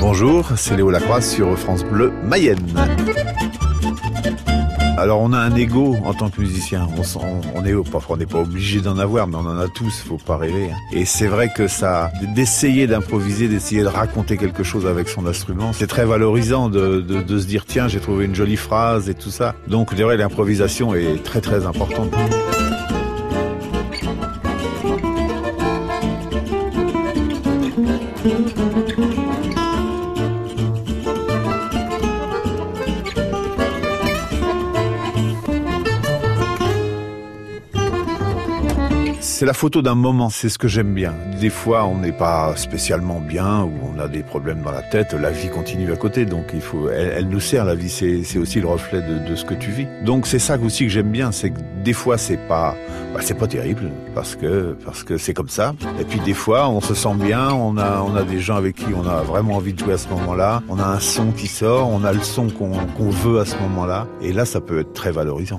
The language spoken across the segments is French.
Bonjour, c'est Léo Lacroix sur France Bleu Mayenne. Alors on a un ego en tant que musicien. On, on n'est pas obligé d'en avoir, mais on en a tous. Faut pas rêver. Hein. Et c'est vrai que ça, d'essayer d'improviser, d'essayer de raconter quelque chose avec son instrument, c'est très valorisant de, de, se dire tiens j'ai trouvé une jolie phrase et tout ça. Donc je dirais l'improvisation est très très importante. C'est la photo d'un moment, c'est ce que j'aime bien. Des fois, on n'est pas spécialement bien ou on a des problèmes dans la tête, la vie continue à côté, donc il faut, elle, nous sert la vie, c'est aussi le reflet de, ce que tu vis. Donc c'est ça aussi que j'aime bien, c'est que des fois c'est pas, bah, c'est pas terrible parce que parce que c'est comme ça. Et puis des fois, on se sent bien, on a on a des gens avec qui on a vraiment envie de jouer à ce moment-là, on a un son qui sort, on a le son qu'on veut à ce moment-là, et là ça peut être très valorisant.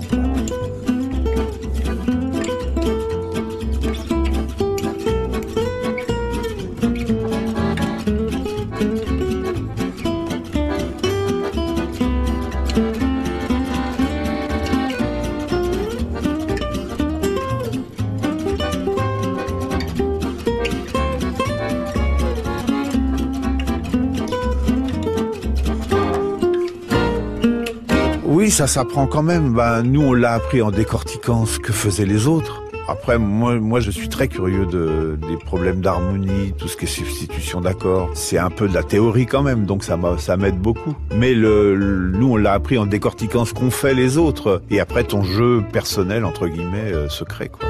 Ça s'apprend quand même. Ben, nous, on l'a appris en décortiquant ce que faisaient les autres. Après, moi, moi, je suis très curieux de, des problèmes d'harmonie, tout ce qui est substitution d'accords. C'est un peu de la théorie quand même, donc ça m'aide beaucoup. Mais le, nous, on l'a appris en décortiquant ce qu'ont fait les autres. Et après, ton jeu personnel, entre guillemets, euh, se crée, quoi.